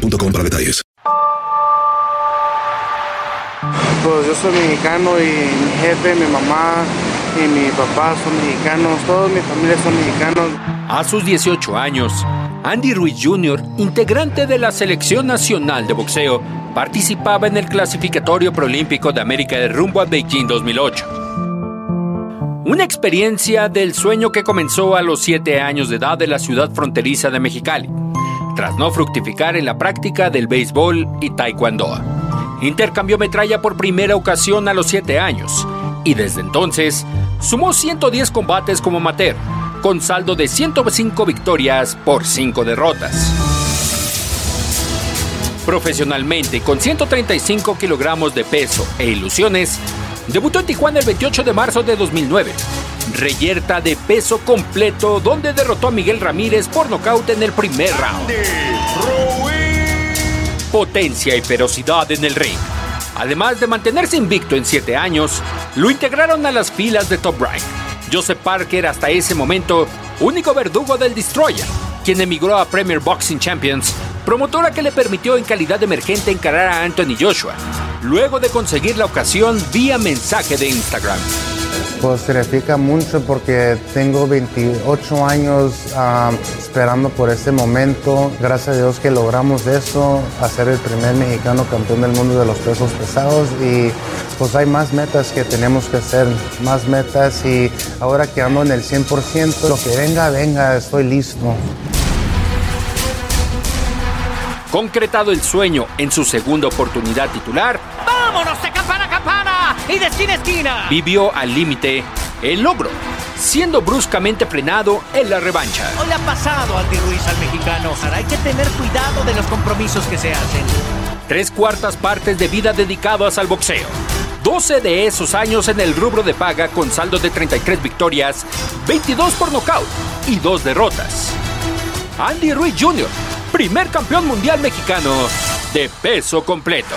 mobile.com para detalles. Pues yo soy mexicano y mi jefe, mi mamá y mi papá son mexicanos, todos mi familia son mexicanos. A sus 18 años, Andy Ruiz Jr., integrante de la Selección Nacional de Boxeo, participaba en el clasificatorio proolímpico de América de rumbo a Beijing 2008. Una experiencia del sueño que comenzó a los 7 años de edad de la ciudad fronteriza de Mexicali tras no fructificar en la práctica del béisbol y taekwondo. Intercambió metralla por primera ocasión a los 7 años y desde entonces sumó 110 combates como amateur, con saldo de 105 victorias por 5 derrotas. Profesionalmente, con 135 kilogramos de peso e ilusiones, debutó en Tijuana el 28 de marzo de 2009 reyerta de peso completo donde derrotó a Miguel Ramírez por nocaut en el primer round. Potencia y ferocidad en el ring. Además de mantenerse invicto en 7 años, lo integraron a las filas de Top Rank. Joseph Parker hasta ese momento, único verdugo del Destroyer, quien emigró a Premier Boxing Champions, promotora que le permitió en calidad emergente encarar a Anthony Joshua, luego de conseguir la ocasión vía mensaje de Instagram. Pues significa mucho porque tengo 28 años esperando por este momento. Gracias a Dios que logramos eso, hacer el primer mexicano campeón del mundo de los pesos pesados y pues hay más metas que tenemos que hacer, más metas y ahora que ando en el 100%, lo que venga, venga, estoy listo. Concretado el sueño en su segunda oportunidad titular, ¡vámonos campana y de esquina a esquina! Vivió al límite el logro, siendo bruscamente frenado en la revancha. Hoy ha pasado Andy Ruiz al mexicano. Ahora hay que tener cuidado de los compromisos que se hacen. Tres cuartas partes de vida dedicadas al boxeo. 12 de esos años en el rubro de paga con saldo de 33 victorias, 22 por nocaut y 2 derrotas. Andy Ruiz Jr., primer campeón mundial mexicano de peso completo.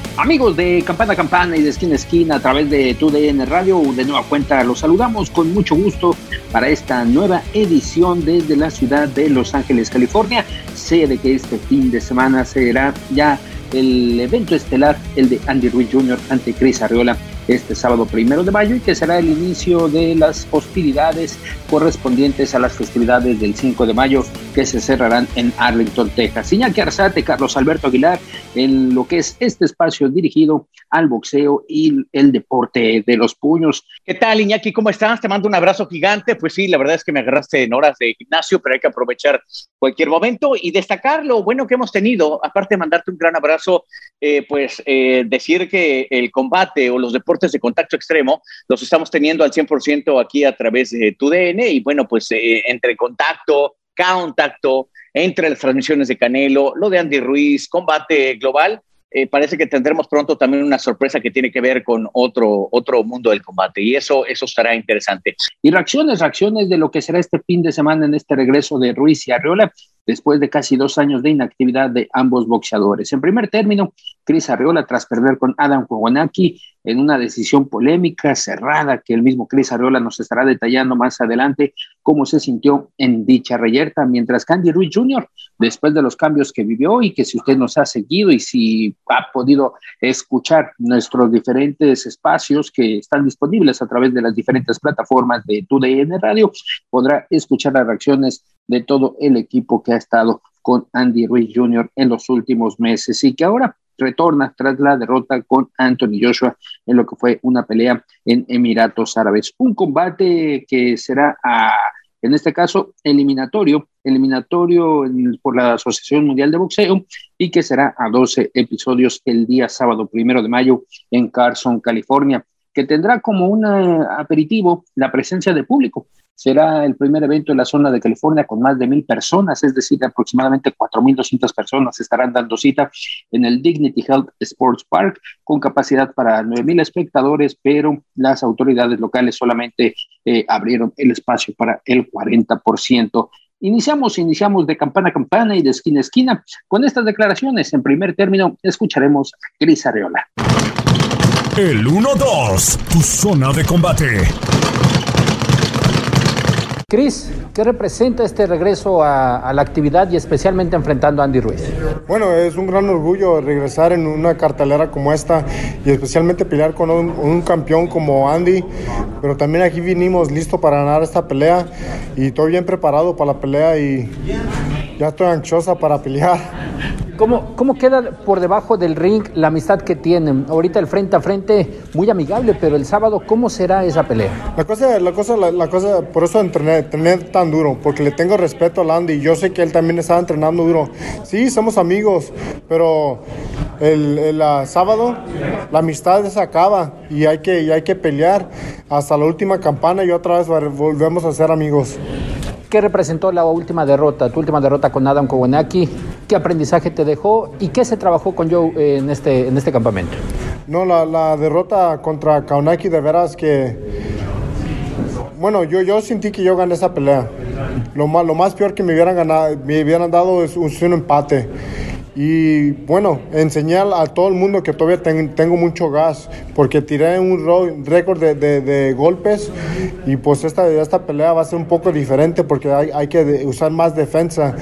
Amigos de Campana Campana y de Esquina a Esquina a través de TUDN Radio, de nueva cuenta los saludamos con mucho gusto para esta nueva edición desde la ciudad de Los Ángeles, California. Sé de que este fin de semana será ya el evento estelar, el de Andy Ruiz Jr. ante Chris Arriola este sábado primero de mayo y que será el inicio de las hostilidades correspondientes a las festividades del 5 de mayo que se cerrarán en Arlington, Texas. Iñaki Arzate, Carlos Alberto Aguilar, en lo que es este espacio dirigido al boxeo y el deporte de los puños. ¿Qué tal, Iñaki? ¿Cómo estás? Te mando un abrazo gigante. Pues sí, la verdad es que me agarraste en horas de gimnasio, pero hay que aprovechar cualquier momento y destacar lo bueno que hemos tenido. Aparte de mandarte un gran abrazo, eh, pues eh, decir que el combate o los deportes de contacto extremo los estamos teniendo al 100% aquí a través de tu DN y bueno, pues eh, entre contacto, contacto, entre las transmisiones de Canelo, lo de Andy Ruiz, combate global, eh, parece que tendremos pronto también una sorpresa que tiene que ver con otro, otro mundo del combate y eso, eso estará interesante. Y reacciones, reacciones de lo que será este fin de semana en este regreso de Ruiz y Arriola después de casi dos años de inactividad de ambos boxeadores. En primer término, Chris Arriola, tras perder con Adam Kowanaki en una decisión polémica, cerrada, que el mismo Chris Arriola nos estará detallando más adelante cómo se sintió en dicha reyerta, mientras que Andy Ruiz Jr., después de los cambios que vivió y que si usted nos ha seguido y si ha podido escuchar nuestros diferentes espacios que están disponibles a través de las diferentes plataformas de TUDN Radio, podrá escuchar las reacciones de todo el equipo que ha estado con Andy Ruiz Jr. en los últimos meses y que ahora retorna tras la derrota con Anthony Joshua en lo que fue una pelea en Emiratos Árabes. Un combate que será, en este caso, eliminatorio, eliminatorio por la Asociación Mundial de Boxeo y que será a 12 episodios el día sábado primero de mayo en Carson, California, que tendrá como un eh, aperitivo la presencia de público. Será el primer evento en la zona de California con más de mil personas, es decir, aproximadamente 4.200 personas estarán dando cita en el Dignity Health Sports Park con capacidad para 9.000 espectadores, pero las autoridades locales solamente eh, abrieron el espacio para el 40%. Iniciamos, iniciamos de campana a campana y de esquina a esquina. Con estas declaraciones, en primer término, escucharemos a Cris Arreola. El 1-2, tu zona de combate. Cris, ¿qué representa este regreso a, la actividad y especialmente enfrentando a Andy Ruiz? Bueno, es un gran orgullo regresar en una cartelera como esta y especialmente pelear con un, campeón como Andy, pero también aquí vinimos listo para ganar esta pelea y estoy bien preparado para la pelea y ya estoy ansiosa para pelear. ¿Cómo, ¿Cómo queda por debajo del ring la amistad que tienen? Ahorita el frente a frente muy amigable, pero el sábado, ¿cómo será esa pelea? La cosa, la cosa, la, cosa, por eso entrené, tan duro, porque le tengo respeto a Landy y yo sé que él también estaba entrenando duro. Sí, somos amigos, pero el, el, sábado la amistad se acaba y hay que, y hay que pelear hasta la última campana y otra vez volvemos a ser amigos. ¿Qué representó la última derrota, tu última derrota con Adam Kowenaki? ¿Qué aprendizaje te dejó y qué se trabajó con Joe en este, en este campamento? No, la, derrota contra Kaunaki de veras que... Bueno, yo, yo sentí que yo gané esa pelea. Lo más, lo más peor que me hubieran, ganado, me hubieran dado es un empate. Y bueno, enseñar a todo el mundo que todavía tengo mucho gas, porque tiré un récord de, golpes y pues esta, esta pelea va a ser un poco diferente porque hay, hay, que usar más defensa,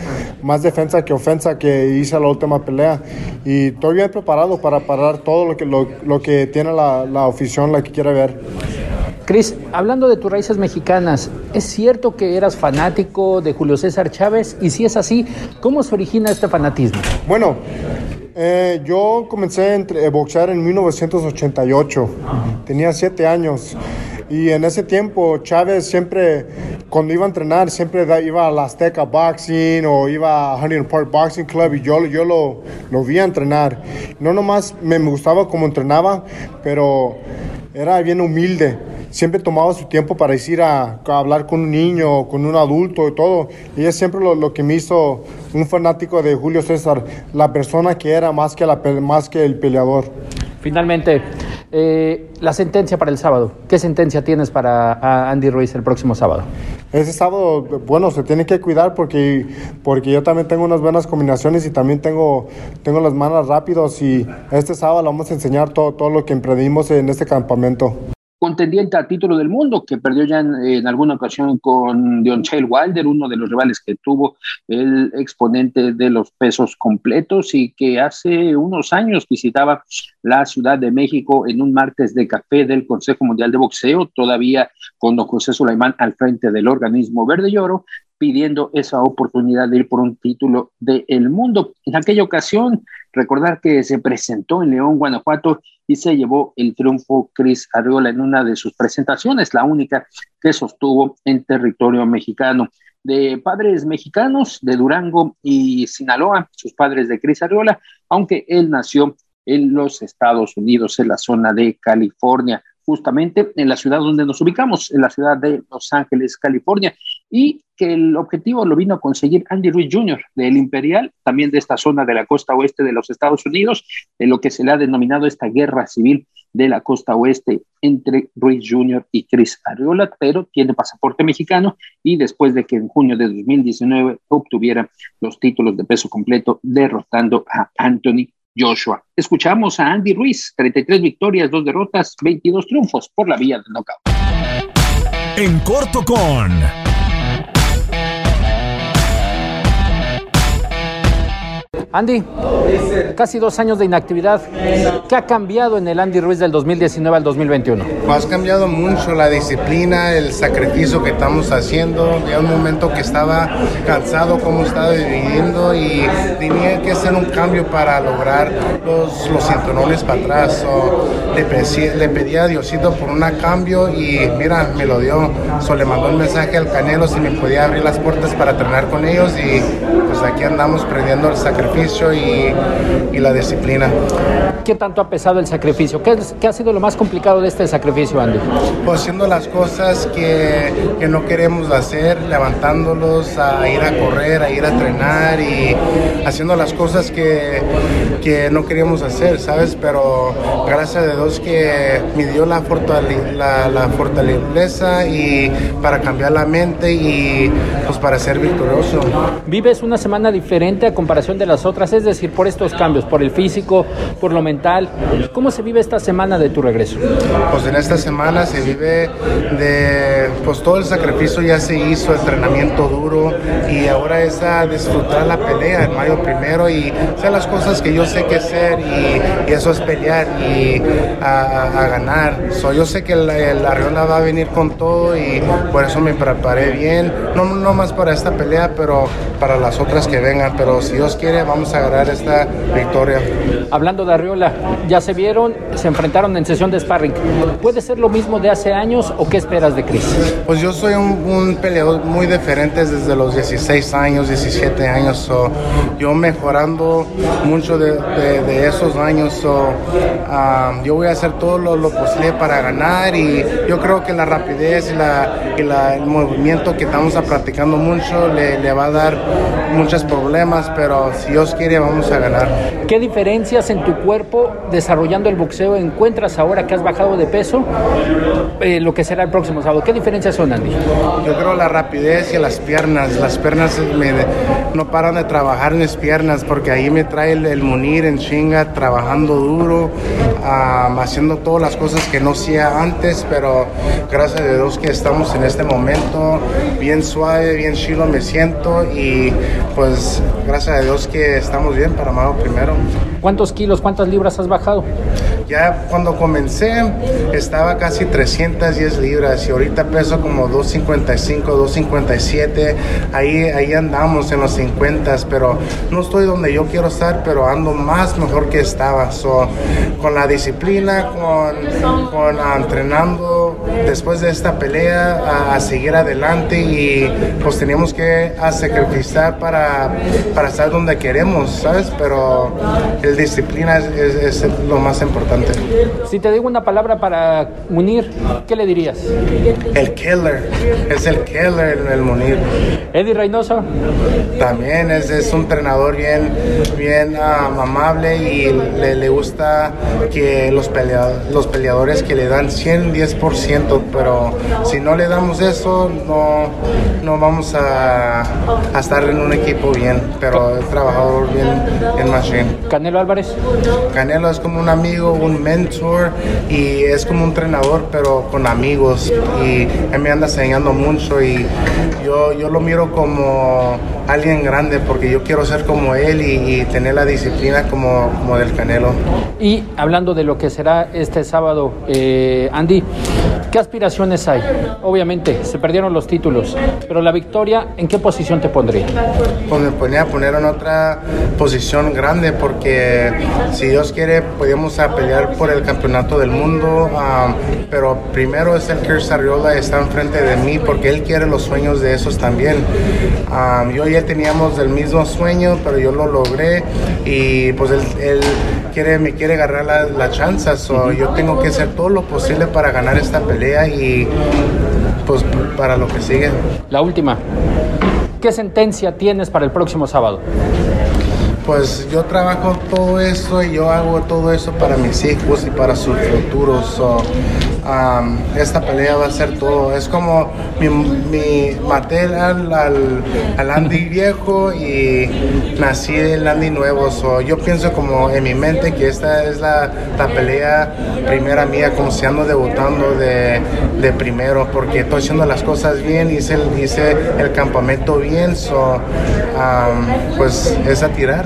más defensa que ofensa que hice la última pelea. Y estoy bien preparado para parar todo lo que, lo, que tiene la, la afición, la que quiere ver. Cris, hablando de tus raíces mexicanas, ¿es cierto que eras fanático de Julio César Chávez? Y si es así, ¿cómo se origina este fanatismo? Bueno, eh, yo comencé a boxear en 1988, tenía siete años. Y en ese tiempo Chávez siempre, cuando iba a entrenar, siempre iba a Azteca Boxing o iba a Huntington Park Boxing Club y yo, yo lo, lo vi a entrenar. No nomás me gustaba cómo entrenaba, pero era bien humilde siempre tomaba su tiempo para ir a, hablar con un niño, con un adulto y todo. Y es siempre lo, que me hizo un fanático de Julio César, la persona que era más que, la, más que el peleador. Finalmente, eh, la sentencia para el sábado. ¿Qué sentencia tienes para Andy Ruiz el próximo sábado? Ese sábado, bueno, se tiene que cuidar porque, porque yo también tengo unas buenas combinaciones y también tengo, tengo las manos rápidas y este sábado le vamos a enseñar todo, todo lo que emprendimos en este campamento contendiente a título del mundo, que perdió ya en, alguna ocasión con Chael Wilder, uno de los rivales que tuvo el exponente de los pesos completos y que hace unos años visitaba la Ciudad de México en un martes de café del Consejo Mundial de Boxeo, todavía con don José Sulaimán al frente del organismo verde y oro, pidiendo esa oportunidad de ir por un título del mundo. En aquella ocasión, recordar que se presentó en León, Guanajuato, y se llevó el triunfo Cris Arriola en una de sus presentaciones, la única que sostuvo en territorio mexicano. De padres mexicanos de Durango y Sinaloa, sus padres de Cris Arriola, aunque él nació en los Estados Unidos, en la zona de California justamente en la ciudad donde nos ubicamos, en la ciudad de Los Ángeles, California, y que el objetivo lo vino a conseguir Andy Ruiz Jr. del Imperial, también de esta zona de la costa oeste de los Estados Unidos, en lo que se le ha denominado esta guerra civil de la costa oeste entre Ruiz Jr. y Chris Arriola, pero tiene pasaporte mexicano y después de que en junio de 2019 obtuviera los títulos de peso completo derrotando a Anthony Joshua. Escuchamos a Andy Ruiz, 33 victorias, 2 derrotas, 22 triunfos por la vía del knockout. En corto con Andy, casi dos años de inactividad. ¿Qué ha cambiado en el Andy Ruiz del 2019 al 2021? Pues ha cambiado mucho la disciplina, el sacrificio que estamos haciendo. Ya un momento que estaba cansado como estaba viviendo y tenía que hacer un cambio para lograr los, los cinturones para atrás. le, pedí a Diosito por un cambio y mira, me lo dio. So, le mandó un mensaje al Canelo si me podía abrir las puertas para entrenar con ellos y pues aquí andamos aprendiendo el sacrificio y, y, la disciplina. ¿Qué tanto ha pesado el sacrificio? ¿Qué, ¿Qué, ha sido lo más complicado de este sacrificio, Andy? Pues haciendo las cosas que, que no queremos hacer, levantándolos a ir a correr, a ir a entrenar y haciendo las cosas que, que no queríamos hacer, ¿sabes? Pero gracias a Dios que me dio la, fortale la, la fortaleza y para cambiar la mente y pues para ser victorioso. ¿Vives una semana diferente a comparación de las otras? Es decir, por estos cambios, por el físico, por lo mental. ¿Cómo se vive esta semana de tu regreso? Pues en esta semana se vive de, pues todo el sacrificio ya se hizo, entrenamiento duro y ahora es a disfrutar la pelea en mayo primero y hacer las cosas que yo sé que hacer y, y eso es pelear y a, a ganar. So, yo sé que la, la Ariola va a venir con todo y por eso me preparé bien, no, no más para esta pelea, pero para las otras que vengan. Pero si Dios quiere, vamos a ganar esta victoria. Hablando de Arriola, ya se vieron, se enfrentaron en sesión de sparring. ¿Puede ser lo mismo de hace años o qué esperas de Chris? Pues yo soy un, un peleador muy diferente desde los 16 años, 17 años. So, yo mejorando mucho de, de, de esos años. So, um, yo voy a hacer todo lo, lo, posible para ganar y yo creo que la rapidez y, la, y la, el movimiento que estamos practicando mucho le, le, va a dar muchos problemas, pero si Dios quiere vamos a ganar. ¿Qué diferencias en tu cuerpo desarrollando el boxeo encuentras ahora que has bajado de peso? Eh, lo que será el próximo sábado. ¿Qué diferencias son, Andy? Yo creo la rapidez y las piernas. Las piernas me, no paran de trabajar en mis piernas porque ahí me trae el, el Munir en chinga, trabajando duro, um, haciendo todas las cosas que no hacía antes, pero gracias a Dios que estamos en este momento bien suave, bien chilo me siento y pues gracias a Dios que estamos bien para Mago primero. ¿Cuántos kilos, cuántas libras has bajado? Ya cuando comencé estaba casi 310 libras y ahorita peso como 255, 257. Ahí, ahí andamos en los 50, pero no estoy donde yo quiero estar, pero ando más mejor que estaba. So, con la disciplina, con, con uh, entrenando después de esta pelea a, seguir adelante y pues teníamos que sacrificar para, para estar donde queremos, ¿sabes? Pero el disciplina es, es, es lo más importante. Si te digo una palabra para Munir, ¿qué le dirías? El killer, es el killer el Munir. Eddie Reynoso. También es, es un entrenador bien, bien um, amable y le, le, gusta que los, pelea, los peleadores que le dan 100, 10%, pero si no le damos eso, no, no vamos a, a estar en un equipo bien, pero el trabajador bien en machine. Canelo Álvarez. Canelo es como un amigo, un mentor y es como un entrenador pero con amigos y él me anda enseñando mucho y yo, yo lo miro como alguien grande porque yo quiero ser como él y, y tener la disciplina como, como, del Canelo. Y hablando de lo que será este sábado, eh, Andy, ¿qué aspiraciones hay? Obviamente, se perdieron los títulos, pero la victoria, ¿en qué posición te pondría? Pues me ponía a poner en otra posición grande porque si Dios quiere podemos a pelear por el campeonato del mundo, um, pero primero es el Kirk Sarriola está enfrente de mí porque él quiere los sueños de esos también. Um, yo y él teníamos el mismo sueño, pero yo lo logré y pues él, él quiere, me quiere agarrar la, la chance, so, yo tengo que hacer todo lo posible para ganar esta pelea y pues para lo que sigue. La última, ¿qué sentencia tienes para el próximo sábado? Pues yo trabajo todo eso y yo hago todo eso para mis hijos y para sus futuros. So, um, esta pelea va a ser todo. Es como mi, mi al, al, Andy viejo y nací el Andy nuevo. So, yo pienso como en mi mente que esta es la, la pelea primera mía, como si ando debutando de, de, primero, porque estoy haciendo las cosas bien, hice hice el campamento bien. So, um, pues es a tirar.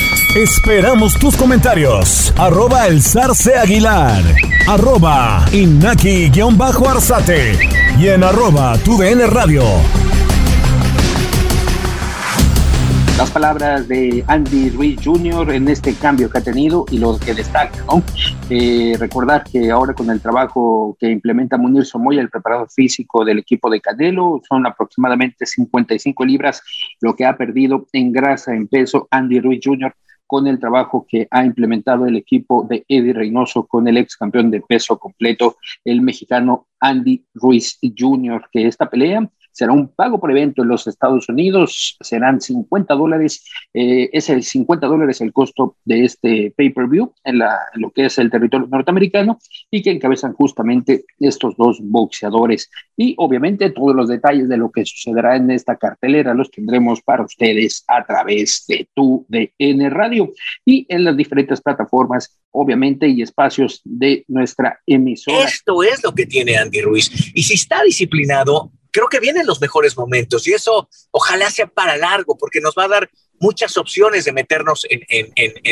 Esperamos tus comentarios. Arroba el zarce aguilar. Arroba inaki-arzate. Y en arroba tu radio. Las palabras de Andy Ruiz Jr. en este cambio que ha tenido y lo que destaca, ¿no? Eh, recordar que ahora con el trabajo que implementa Munir Somoya, el preparador físico del equipo de Canelo, son aproximadamente 55 libras lo que ha perdido en grasa, en peso, Andy Ruiz Jr con el trabajo que ha implementado el equipo de Eddie Reynoso con el ex campeón de peso completo, el mexicano Andy Ruiz Jr., que esta pelea será un pago por evento en los Estados Unidos, serán 50 dólares, eh, es el 50 dólares el costo de este pay-per-view en, en, lo que es el territorio norteamericano y que encabezan justamente estos dos boxeadores. Y obviamente todos los detalles de lo que sucederá en esta cartelera los tendremos para ustedes a través de tu DN Radio y en las diferentes plataformas, obviamente, y espacios de nuestra emisora. Esto es lo que tiene Andy Ruiz. Y si está disciplinado, creo que vienen los mejores momentos y eso ojalá sea para largo porque nos va a dar muchas opciones de meternos en,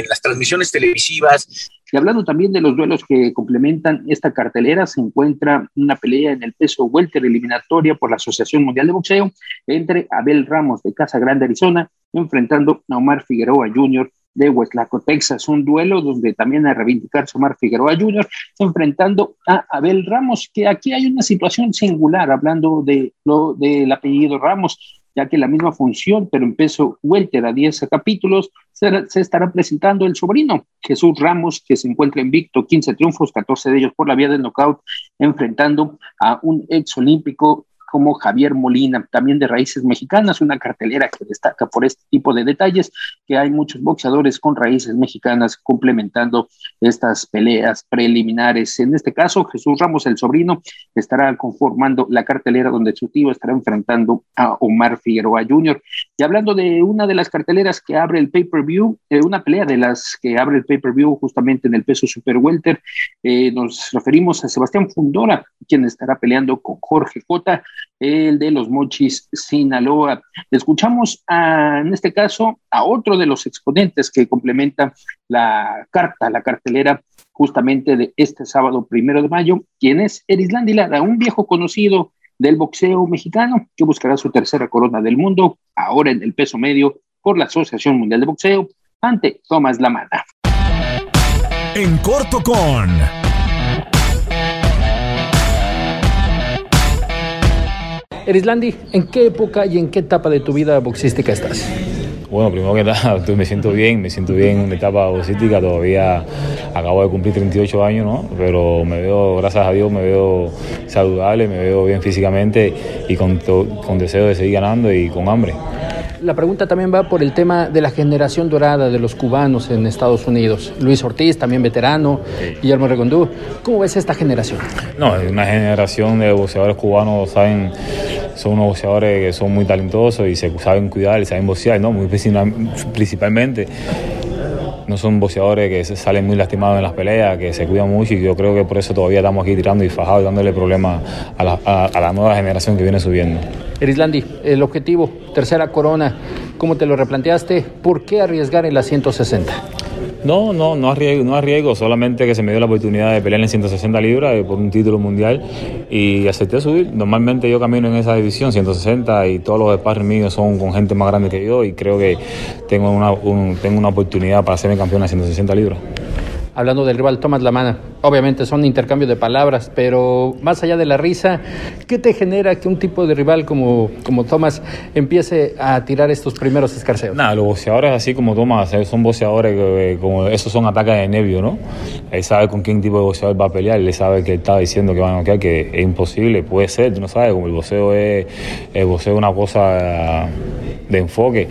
las transmisiones televisivas. Y hablando también de los duelos que complementan esta cartelera, se encuentra una pelea en el peso welter eliminatoria por la Asociación Mundial de Boxeo entre Abel Ramos de Casa Grande, Arizona, enfrentando a Omar Figueroa Jr de Hueslaco, Texas, un duelo donde también a reivindicar Omar Figueroa Jr. enfrentando a Abel Ramos, que aquí hay una situación singular, hablando de lo del apellido Ramos, ya que la misma función, pero en peso welter a 10 capítulos, se, se, estará presentando el sobrino, Jesús Ramos, que se encuentra invicto, 15 triunfos, 14 de ellos por la vía del knockout, enfrentando a un ex olímpico como Javier Molina, también de raíces mexicanas, una cartelera que destaca por este tipo de detalles, que hay muchos boxeadores con raíces mexicanas complementando estas peleas preliminares. En este caso, Jesús Ramos, el sobrino, estará conformando la cartelera donde su tío estará enfrentando a Omar Figueroa Jr. Y hablando de una de las carteleras que abre el pay-per-view, eh, una pelea de las que abre el pay-per-view justamente en el peso super welter, eh, nos referimos a Sebastián Fundora, quien estará peleando con Jorge Cota el de los Mochis Sinaloa. Escuchamos en este caso a otro de los exponentes que complementa la carta, la cartelera justamente de este sábado primero de mayo, quien es Erislandi Lara, un viejo conocido del boxeo mexicano que buscará su tercera corona del mundo, ahora en el peso medio por la Asociación Mundial de Boxeo, ante Tomás Lamana. En corto con Erislandi, ¿en qué época y en qué etapa de tu vida boxística estás? Bueno, primero que nada, me siento bien, me siento bien en la etapa boxística, todavía acabo de cumplir 38 años, ¿no? Pero me veo, gracias a Dios, me veo saludable, me veo bien físicamente y con, con deseo de seguir ganando y con hambre la pregunta también va por el tema de la generación dorada de los cubanos en Estados Unidos. Luis Ortiz, también veterano, Guillermo Regondú. ¿Cómo ves esta generación? No, es una generación de boxeadores cubanos, saben, son unos boxeadores que son muy talentosos y se saben cuidar y saben boxear, ¿no? Muy principalmente no son boxeadores que salen muy lastimados en las peleas, que se cuidan mucho y yo creo que por eso todavía estamos aquí tirando y fajados, dándole problemas a la, a la nueva generación que viene subiendo. Erislandi, el objetivo, tercera corona, ¿cómo te lo replanteaste? ¿Por qué arriesgar en la 160? No, no, no arriesgo, no arriesgo, solamente que se me dio la oportunidad de pelear en 160 libras eh, por un título mundial y acepté subir. Normalmente yo camino en esa división, 160, y todos los sparring míos son con gente más grande que yo y creo que tengo una, tengo una oportunidad para hacerme campeón en 160 libras hablando del rival Tomás Lamana. Obviamente son intercambios de palabras, pero más allá de la risa, ¿qué te genera que un tipo de rival como, como Tomás empiece a tirar estos primeros escarceos? Nada, los boxeadores así como Tomás eh, son boxeadores que como esos son ataques de nervio, ¿no? Él sabe con qué tipo de boxeador va a pelear, él sabe que está diciendo que va a noquear, que es imposible, puede ser, tú no sabes, como el boxeo es, el es una cosa de enfoque,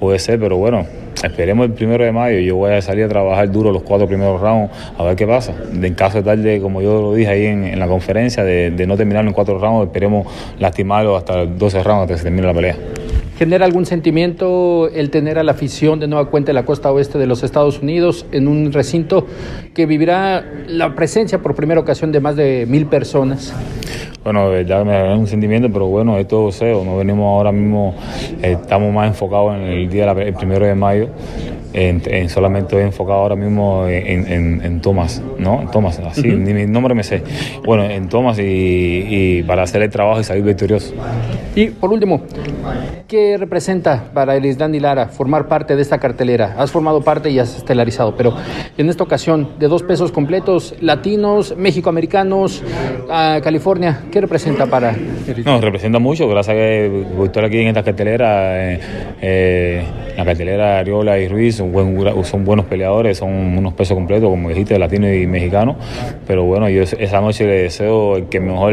puede ser, pero bueno, Esperemos el primero de mayo. Yo voy a salir a trabajar duro los cuatro primeros rounds a ver qué pasa. En caso de tal de, como yo lo dije ahí en, la conferencia, de, no terminarlo en cuatro rounds, esperemos lastimarlo hasta 12 rounds hasta que se termine la pelea. ¿Genera algún sentimiento el tener a la afición de nueva cuenta en la costa oeste de los Estados Unidos en un recinto que vivirá la presencia por primera ocasión de más de mil personas? Bueno, de verdad me da un sentimiento, pero bueno, esto SEO, no venimos ahora mismo, eh, estamos más enfocados en el día del primero de mayo en, solamente enfocado ahora mismo en, en, Tomás, ¿no? En Tomás, así, ni mi nombre me sé. Bueno, en Tomás y, para hacer el trabajo y salir victorioso. Y por último, ¿qué representa para el y Lara formar parte de esta cartelera? Has formado parte y has estelarizado, pero en esta ocasión, de dos pesos completos, latinos, mexicoamericanos, a California, ¿qué representa para No, representa mucho, gracias a que estar aquí en esta cartelera, eh, eh, la cartelera Ariola y Ruiz, son, buenos peleadores, son unos pesos completos, como dijiste, latino y mexicano. Pero bueno, yo esa noche le deseo que mejor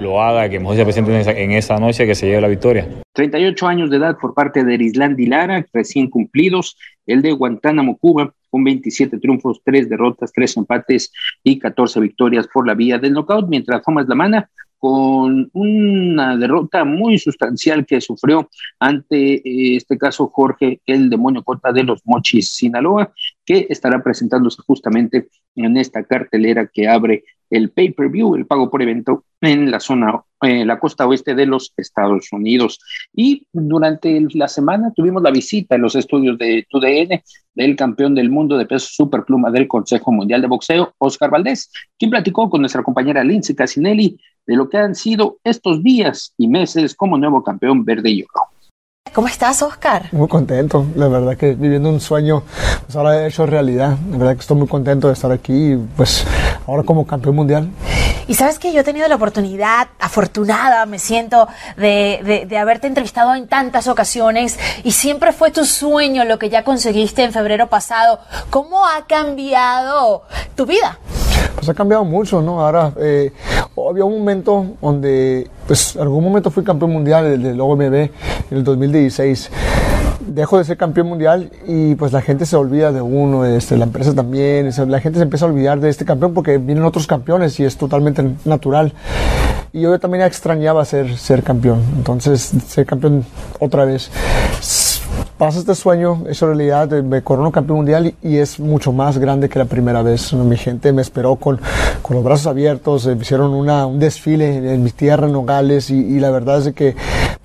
lo haga, que mejor se presente en esa, en esa noche, que se lleve la victoria. 38 años de edad por parte de Erislandi Lara, recién cumplidos. El de Guantánamo, Cuba, con 27 triunfos, 3 derrotas, 3 empates y 14 victorias por la vía del knockout, mientras Thomas Lamana con una derrota muy sustancial que sufrió ante eh, este caso Jorge el demonio Cota de los Mochis Sinaloa, que estará presentándose justamente en esta cartelera que abre el pay-per-view, el pago por evento en la zona, en eh, la costa oeste de los Estados Unidos. Y durante la semana tuvimos la visita en los estudios de TUDN del campeón del mundo de peso superpluma del Consejo Mundial de Boxeo, Oscar Valdés, quien platicó con nuestra compañera Lindsay Casinelli de lo que han sido estos días y meses como nuevo campeón verde y oro. ¿Cómo estás, Oscar? Muy contento, la verdad que viviendo un sueño, pues ahora he hecho realidad. La verdad que estoy muy contento de estar aquí, pues ahora como campeón mundial. Y sabes que yo he tenido la oportunidad, afortunada me siento, de, de, haberte entrevistado en tantas ocasiones y siempre fue tu sueño lo que ya conseguiste en febrero pasado. ¿Cómo ha cambiado tu vida? Pues ha cambiado mucho, ¿no? Ahora, eh, había un momento donde, pues, algún momento fui campeón mundial del OMB en el 2016 dejo de ser campeón mundial y pues la gente se olvida de uno, este, la empresa también, la gente se empieza a olvidar de este campeón porque vienen otros campeones y es totalmente natural. Y yo también extrañaba ser, ser campeón, entonces ser campeón otra vez pasa este sueño, hecho realidad, me corono campeón mundial y, es mucho más grande que la primera vez. Mi gente me esperó con, con los brazos abiertos, me hicieron una, un desfile en, mi tierra, en Nogales, y, la verdad es que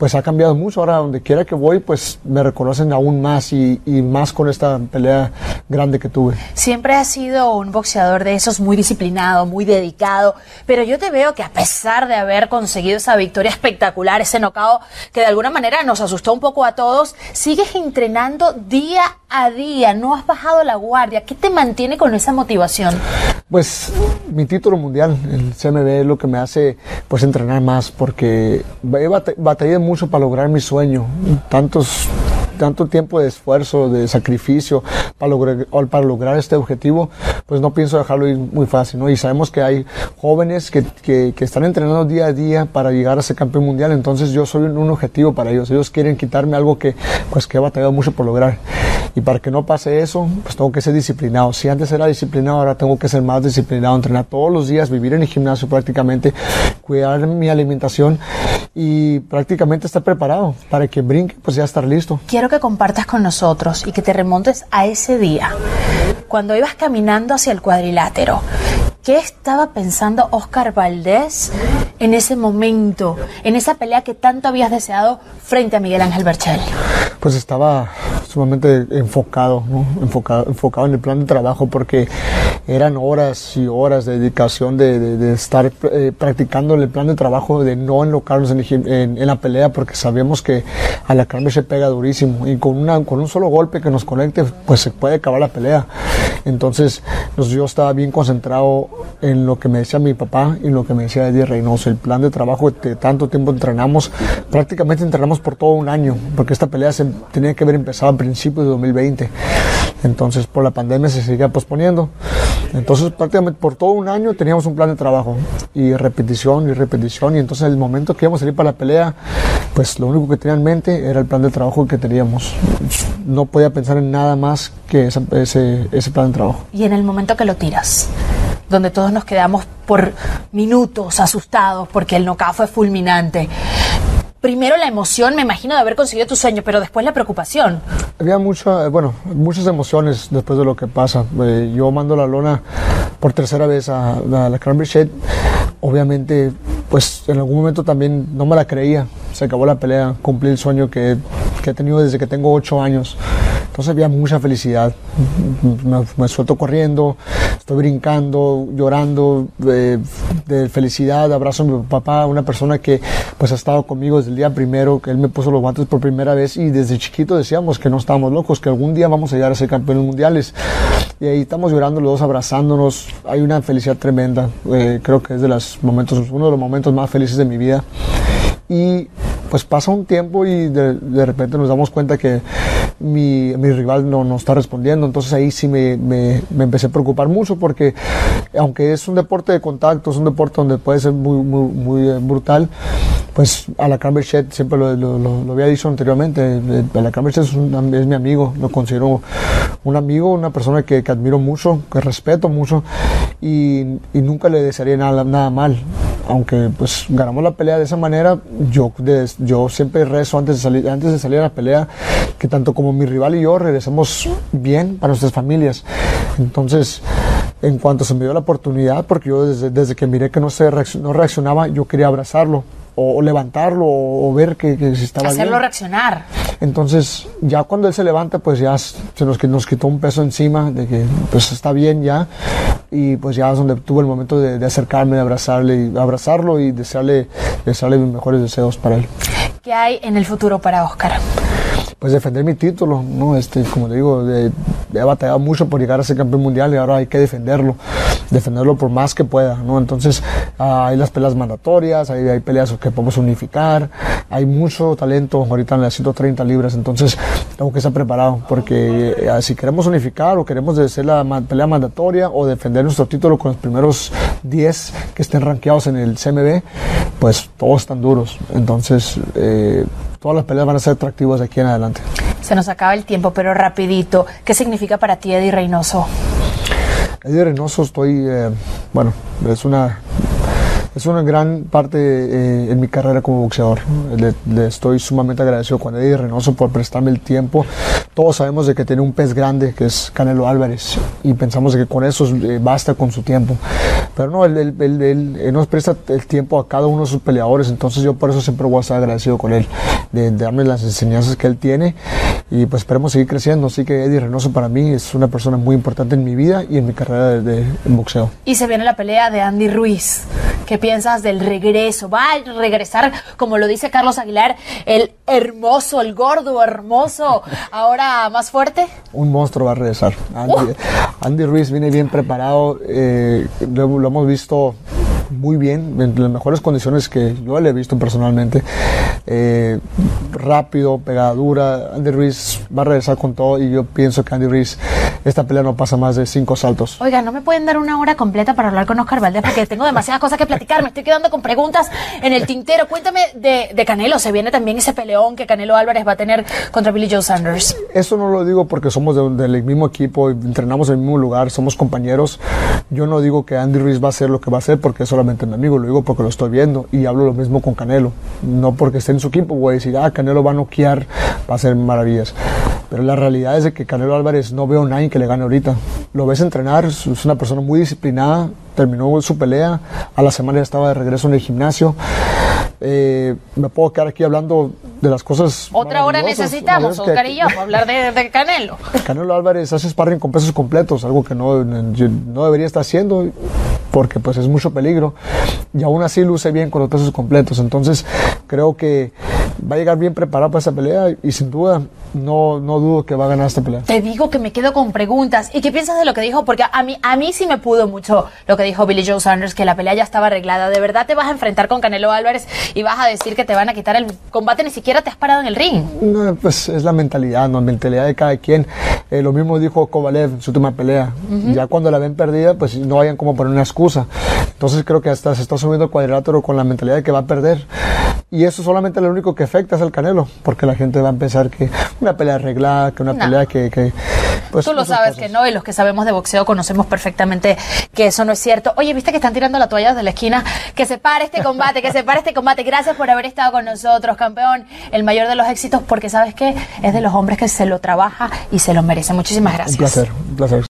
pues ha cambiado mucho. Ahora, donde quiera que voy, pues me reconocen aún más y, y más con esta pelea grande que tuve. Siempre has sido un boxeador de esos muy disciplinado, muy dedicado, pero yo te veo que a pesar de haber conseguido esa victoria espectacular, ese nocao que de alguna manera nos asustó un poco a todos, sigues entrenando día a día, no has bajado la guardia. ¿Qué te mantiene con esa motivación? Pues mi título mundial, el CMB, es lo que me hace pues entrenar más porque he batallado mucho para lograr mi sueño. Tantos tanto tiempo de esfuerzo, de sacrificio para lograr, este objetivo, pues no pienso dejarlo ir muy fácil, ¿no? Y sabemos que hay jóvenes que, que, que están entrenando día a día para llegar a ser campeón mundial, entonces yo soy un, un, objetivo para ellos. Ellos quieren quitarme algo que, pues, que he batallado mucho por lograr. Y para que no pase eso, pues tengo que ser disciplinado. Si antes era disciplinado, ahora tengo que ser más disciplinado, entrenar todos los días, vivir en el gimnasio prácticamente, cuidar mi alimentación y prácticamente estar preparado para que brinque, pues ya estar listo. Quiero que compartas con nosotros y que te remontes a ese día, cuando ibas caminando hacia el cuadrilátero. ¿Qué estaba pensando Oscar Valdés en ese momento, en esa pelea que tanto habías deseado frente a Miguel Ángel Berchel? Pues estaba sumamente enfocado, ¿no? enfocado, enfocado en el plan de trabajo porque eran horas y horas de dedicación de, estar eh, practicando el plan de trabajo, de no enlocarnos en, en, en, la pelea porque sabemos que a la carne se pega durísimo y con, una, con un solo golpe que nos conecte pues se puede acabar la pelea. Entonces pues, yo estaba bien concentrado en lo que me decía mi papá y lo que me decía Eddie Reynoso, el plan de trabajo que tanto tiempo entrenamos, prácticamente entrenamos por todo un año porque esta pelea se tenía que haber empezado a principios de 2020. Entonces por la pandemia se seguía posponiendo. Entonces prácticamente por todo un año teníamos un plan de trabajo y repetición y repetición y entonces el momento que íbamos a salir para la pelea, pues lo único que tenía en mente era el plan de trabajo que teníamos. No podía pensar en nada más que ese, ese, ese plan de trabajo. Y en el momento que lo tiras, donde todos nos quedamos por minutos asustados porque el knockout fue fulminante primero la emoción, me imagino, de haber conseguido tu sueño, pero después la preocupación. Había mucha, bueno, muchas emociones después de lo que pasa. Eh, yo mando la lona por tercera vez a, a la Cranberry Shed. Obviamente, pues en algún momento también no me la creía. Se acabó la pelea, cumplí el sueño que, que he tenido desde que tengo ocho años. Entonces había mucha felicidad. Me, suelto corriendo, estoy brincando, llorando de, de, felicidad. Abrazo a mi papá, una persona que pues ha estado conmigo desde el día primero, que él me puso los guantes por primera vez y desde chiquito decíamos que no estábamos locos, que algún día vamos a llegar a ser campeones mundiales. Y ahí estamos llorando los dos, abrazándonos. Hay una felicidad tremenda. Eh, creo que es de los momentos, uno de los momentos más felices de mi vida. Y pues pasa un tiempo y de, de repente nos damos cuenta que mi, mi rival no, no, está respondiendo. Entonces ahí sí me, me, me, empecé a preocupar mucho porque aunque es un deporte de contacto, es un deporte donde puede ser muy, muy, muy brutal, pues a la Shed siempre lo, lo, había dicho anteriormente, a la Shed es, un, es, mi amigo, lo considero un amigo, una persona que, que admiro mucho, que respeto mucho y, y nunca le desearía nada, nada mal aunque pues ganamos la pelea de esa manera, yo, de, yo siempre rezo antes de, salir, antes de salir a la pelea que tanto como mi rival y yo regresemos bien para nuestras familias. Entonces, en cuanto se me dio la oportunidad, porque yo desde, desde que miré que no, se reaccion, no reaccionaba, yo quería abrazarlo. O, o levantarlo o, o, ver que, que estaba Hacerlo bien. reaccionar. Entonces, ya cuando él se levanta, pues ya se nos, nos quitó un peso encima de que pues está bien ya. Y pues ya es donde tuve el momento de, de acercarme, de abrazarle, y abrazarlo y desearle, desearle mis mejores deseos para él. ¿Qué hay en el futuro para Oscar? Pues defender mi título, ¿no? Este, como le digo, de, he batallado mucho por llegar a ser campeón mundial y ahora hay que defenderlo, defenderlo por más que pueda, ¿no? Entonces, uh, hay las peleas mandatorias, hay, peleas que podemos unificar, hay mucho talento ahorita en las 130 libras, entonces tengo que estar preparado porque uh, si queremos unificar o queremos hacer la pelea mandatoria o defender nuestro título con los primeros 10 que estén rankeados en el CMB, pues todos están duros, entonces... Eh, todas las peleas van a ser atractivas de aquí en adelante. Se nos acaba el tiempo, pero rapidito. ¿Qué significa para ti Eddie Reynoso? Eddie Reynoso estoy, eh, bueno, es una es una gran parte eh, en mi carrera como boxeador. Le, estoy sumamente agradecido con Eddie Reynoso por prestarme el tiempo. Todos sabemos de que tiene un pez grande que es Canelo Álvarez y pensamos que con eso eh, basta con su tiempo. Pero no, él, nos presta el tiempo a cada uno de sus peleadores, entonces yo por eso siempre voy a estar agradecido con él, de darme las enseñanzas que él tiene y pues esperemos seguir creciendo. Así que Eddie Reynoso para mí es una persona muy importante en mi vida y en mi carrera de, boxeo. Y se viene la pelea de Andy Ruiz. ¿Qué piensas del regreso? ¿Va a regresar, como lo dice Carlos Aguilar, el hermoso, el gordo, hermoso, ahora más fuerte? Un monstruo va a regresar. Andy, uh. Andy Ruiz viene bien preparado, eh, lo, lo hemos visto muy bien, en las mejores condiciones que yo le he visto personalmente. eh, rápido, pegadura. Andy Ruiz va a regresar con todo y yo pienso que Andy Ruiz, esta pelea no pasa más de cinco saltos. Oiga, ¿no me pueden dar una hora completa para hablar con Oscar Valdés? Porque tengo demasiadas cosas que platicar. Me estoy quedando con preguntas en el tintero. Cuéntame de, de Canelo. Se viene también ese peleón que Canelo Álvarez va a tener contra Billy Joe Sanders. Eso no lo digo porque somos de- del mismo equipo, entrenamos en el mismo lugar, somos compañeros. Yo no digo que Andy Ruiz va a hacer lo que va a hacer porque es solamente mi amigo, lo digo porque lo estoy viendo y hablo lo mismo con Canelo. No porque esté en su equipo, voy a decir, ah, Canelo va a noquear, va a hacer maravillas. Pero la realidad es que Canelo Álvarez no veo a nadie que le gane ahorita. Lo ves entrenar, es es una persona muy disciplinada, terminó su pelea, a la semana ya estaba de regreso en el gimnasio. Eh, me puedo quedar aquí hablando de las cosas. Otra hora necesitamos, Oscar y yo, para hablar de, de Canelo. Canelo Álvarez hace sparring con pesos completos, algo que no, no debería estar haciendo porque pues es mucho peligro y aún así luce bien con los pesos completos. Entonces creo que va a llegar bien preparado para esa pelea y sin duda no, no dudo que va a ganar esta pelea. Te digo que me quedo con preguntas. ¿Y qué piensas de lo que dijo? Porque a mí, a mí sí me pudo mucho lo que dijo Billy Joe Sanders, que la pelea ya estaba arreglada. ¿De verdad te vas a enfrentar con Canelo Álvarez y vas a decir que te van a quitar el combate? Ni siquiera te has parado en el ring. No, pues es la mentalidad, ¿no? la mentalidad de cada quien. Eh, lo mismo dijo Kovalev en su última pelea. Ya cuando la ven perdida, pues no hayan como poner una excusa. Entonces creo que hasta se está subiendo el cuadrilátero con la mentalidad de que va a perder. Y eso solamente lo único que afecta es al Canelo, porque la gente va a pensar que una pelea arreglada, que una No. pelea que... que pues, Tú lo sabes cosas. que no, y los que sabemos de boxeo conocemos perfectamente que eso no es cierto. Oye, ¿viste que están tirando la toalla desde la esquina? Que se pare este combate, que se pare este combate. Gracias por haber estado con nosotros, campeón. El mayor de los éxitos, porque ¿sabes qué? Es de los hombres que se lo trabaja y se lo merece. Muchísimas gracias. Un placer, un placer.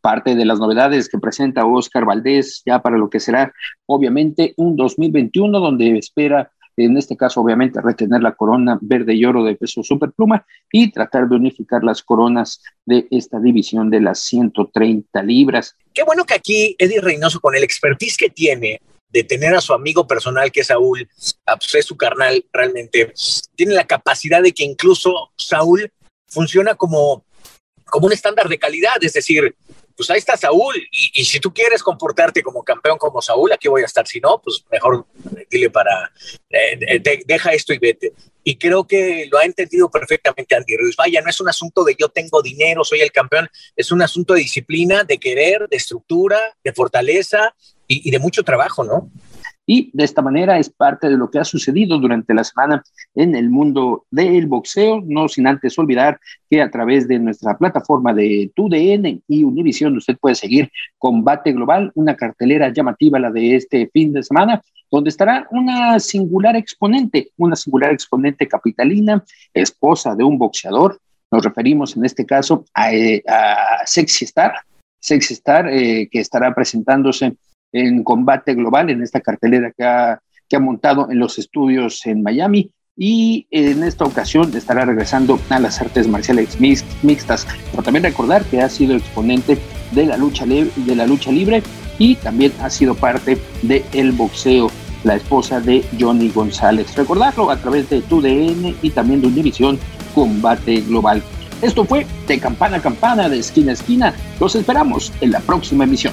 parte de las novedades que presenta Oscar Valdés ya para lo que será obviamente un 2021 donde espera en este caso obviamente retener la corona verde y oro de peso superpluma y tratar de unificar las coronas de esta división de las 130 libras. Qué bueno que aquí Eddie Reynoso, con el expertise que tiene de tener a su amigo personal, que es Saúl, a, pues, es su carnal realmente, tiene la capacidad de que incluso Saúl funciona como, como un estándar de calidad, es decir, pues ahí está Saúl, y, si tú quieres comportarte como campeón como Saúl, aquí voy a estar, si no, pues mejor dile para, eh, de- deja esto y vete. Y creo que lo ha entendido perfectamente Andy Ruiz. Vaya, no es un asunto de yo tengo dinero, soy el campeón, es un asunto de disciplina, de querer, de estructura, de fortaleza y de mucho trabajo, ¿no? Y de esta manera es parte de lo que ha sucedido durante la semana en el mundo del boxeo, no sin antes olvidar que a través de nuestra plataforma de TUDN y Univision usted puede seguir Combate Global, una cartelera llamativa la de este fin de semana, donde estará una singular exponente, una singular exponente capitalina, esposa de un boxeador. Nos referimos en este caso a, eh, a Sexy Star, Sexy Star, eh, que estará presentándose en combate global en esta cartelera que ha, que ha montado en los estudios en Miami y en esta ocasión estará regresando a las artes marciales mix- mixtas. Pero también recordar que ha sido exponente de la lucha, de la lucha libre y también ha sido parte del el boxeo, la esposa de Johnny González. Recordarlo a través de TUDN y también de Univisión Combate Global. Esto fue de campana a campana, de esquina a esquina. Los esperamos en la próxima emisión.